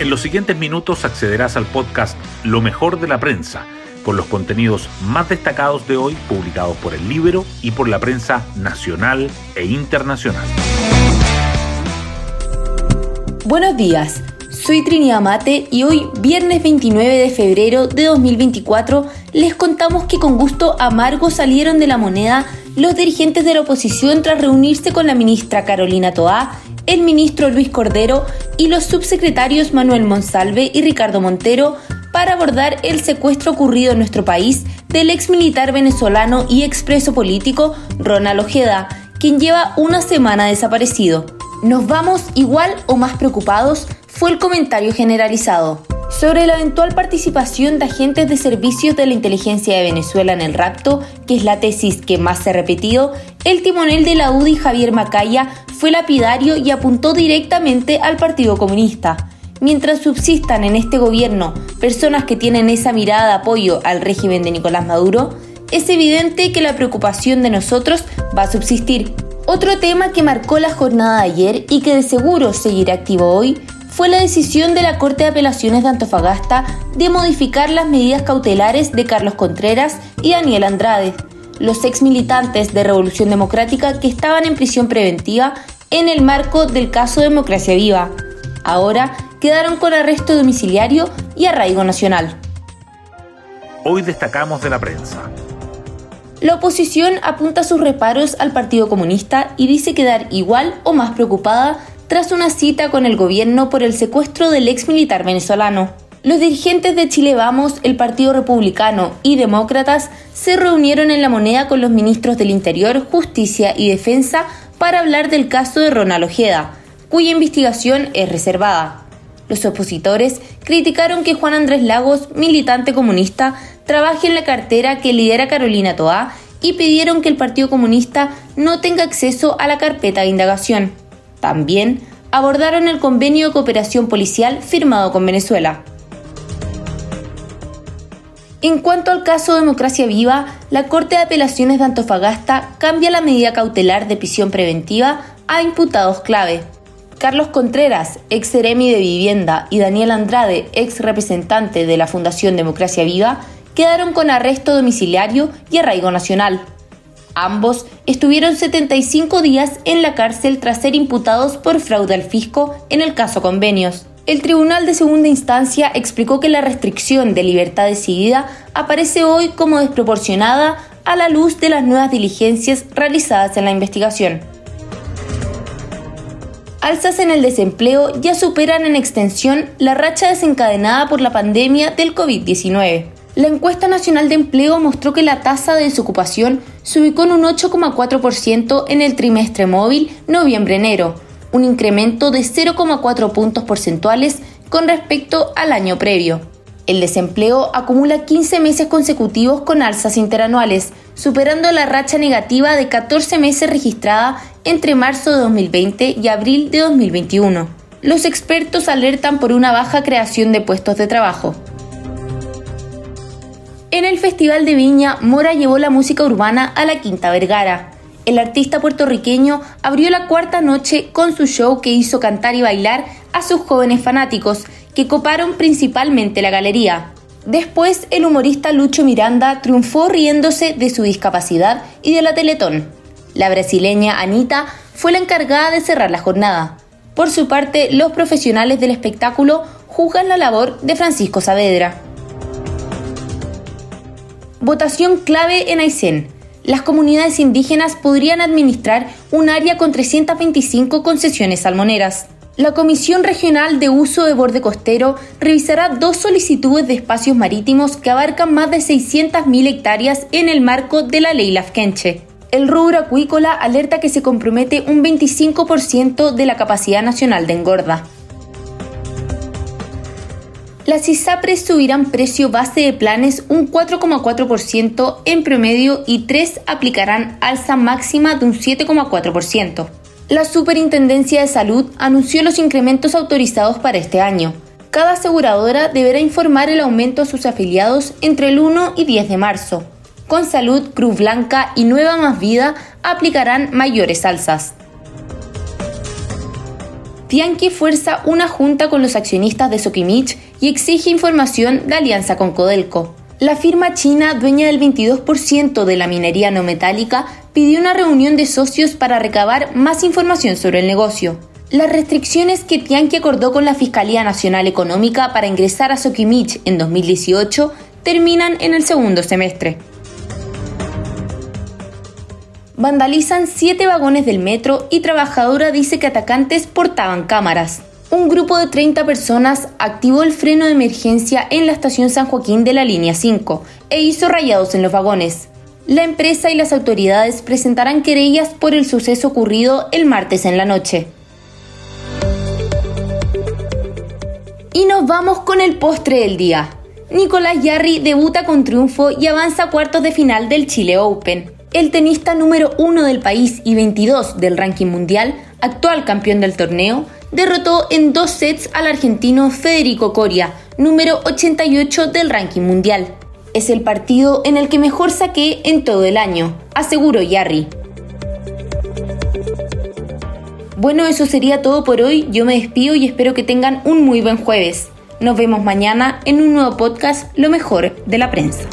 En los siguientes minutos accederás al podcast Lo mejor de la prensa, con los contenidos más destacados de hoy publicados por el libro y por la prensa nacional e internacional. Buenos días, soy Trinidad Mate y hoy, viernes 29 de febrero de 2024, les contamos que con gusto amargo salieron de la moneda los dirigentes de la oposición tras reunirse con la ministra Carolina Toá el ministro Luis Cordero y los subsecretarios Manuel Monsalve y Ricardo Montero para abordar el secuestro ocurrido en nuestro país del ex militar venezolano y expreso político Ronald Ojeda, quien lleva una semana desaparecido. Nos vamos igual o más preocupados, fue el comentario generalizado. Sobre la eventual participación de agentes de servicios de la inteligencia de Venezuela en el rapto, que es la tesis que más se ha repetido, el timonel de la UDI Javier Macaya fue lapidario y apuntó directamente al Partido Comunista. Mientras subsistan en este gobierno personas que tienen esa mirada de apoyo al régimen de Nicolás Maduro, es evidente que la preocupación de nosotros va a subsistir. Otro tema que marcó la jornada de ayer y que de seguro seguirá activo hoy fue la decisión de la Corte de Apelaciones de Antofagasta de modificar las medidas cautelares de Carlos Contreras y Daniel Andrade, los ex militantes de Revolución Democrática que estaban en prisión preventiva en el marco del caso Democracia Viva. Ahora quedaron con arresto domiciliario y arraigo nacional. Hoy destacamos de la prensa. La oposición apunta sus reparos al Partido Comunista y dice quedar igual o más preocupada tras una cita con el gobierno por el secuestro del ex militar venezolano. Los dirigentes de Chile Vamos, el Partido Republicano y Demócratas se reunieron en la moneda con los ministros del Interior, Justicia y Defensa para hablar del caso de Ronald Ojeda, cuya investigación es reservada. Los opositores criticaron que Juan Andrés Lagos, militante comunista, trabaje en la cartera que lidera Carolina Toá y pidieron que el Partido Comunista no tenga acceso a la carpeta de indagación. También abordaron el convenio de cooperación policial firmado con Venezuela. En cuanto al caso Democracia Viva, la Corte de Apelaciones de Antofagasta cambia la medida cautelar de prisión preventiva a imputados clave. Carlos Contreras, ex seremi de Vivienda, y Daniel Andrade, ex representante de la Fundación Democracia Viva, quedaron con arresto domiciliario y arraigo nacional. Ambos estuvieron 75 días en la cárcel tras ser imputados por fraude al fisco en el caso Convenios. El Tribunal de Segunda Instancia explicó que la restricción de libertad decidida aparece hoy como desproporcionada a la luz de las nuevas diligencias realizadas en la investigación. Alzas en el desempleo ya superan en extensión la racha desencadenada por la pandemia del COVID-19. La encuesta nacional de empleo mostró que la tasa de desocupación se ubicó en un 8,4% en el trimestre móvil noviembre-enero, un incremento de 0,4 puntos porcentuales con respecto al año previo. El desempleo acumula 15 meses consecutivos con alzas interanuales, superando la racha negativa de 14 meses registrada entre marzo de 2020 y abril de 2021. Los expertos alertan por una baja creación de puestos de trabajo. En el Festival de Viña, Mora llevó la música urbana a la Quinta Vergara el artista puertorriqueño abrió la cuarta noche con su show que hizo cantar y bailar a sus jóvenes fanáticos, que coparon principalmente la galería. Después, el humorista Lucho Miranda triunfó riéndose de su discapacidad y de la Teletón. La brasileña Anita fue la encargada de cerrar la jornada. Por su parte, los profesionales del espectáculo juzgan la labor de Francisco Saavedra. Votación clave en Aysén las comunidades indígenas podrían administrar un área con 325 concesiones salmoneras. La Comisión Regional de Uso de Borde Costero revisará dos solicitudes de espacios marítimos que abarcan más de 600.000 hectáreas en el marco de la ley Lafkenche. El rubro acuícola alerta que se compromete un 25% de la capacidad nacional de engorda. Las ISAPRES subirán precio base de planes un 4,4% en promedio y tres aplicarán alza máxima de un 7,4%. La Superintendencia de Salud anunció los incrementos autorizados para este año. Cada aseguradora deberá informar el aumento a sus afiliados entre el 1 y 10 de marzo. Con Salud, Cruz Blanca y Nueva Más Vida aplicarán mayores alzas. Tianqi fuerza una junta con los accionistas de Sokimich y exige información de alianza con Codelco. La firma china, dueña del 22% de la minería no metálica, pidió una reunión de socios para recabar más información sobre el negocio. Las restricciones que Tianqi acordó con la Fiscalía Nacional Económica para ingresar a Sokimich en 2018 terminan en el segundo semestre. Vandalizan siete vagones del metro y trabajadora dice que atacantes portaban cámaras. Un grupo de 30 personas activó el freno de emergencia en la estación San Joaquín de la línea 5 e hizo rayados en los vagones. La empresa y las autoridades presentarán querellas por el suceso ocurrido el martes en la noche. Y nos vamos con el postre del día. Nicolás Yarri debuta con triunfo y avanza a cuartos de final del Chile Open. El tenista número 1 del país y 22 del ranking mundial, actual campeón del torneo, derrotó en dos sets al argentino Federico Coria, número 88 del ranking mundial. Es el partido en el que mejor saqué en todo el año, aseguró Yarri. Bueno, eso sería todo por hoy. Yo me despido y espero que tengan un muy buen jueves. Nos vemos mañana en un nuevo podcast, Lo mejor de la prensa.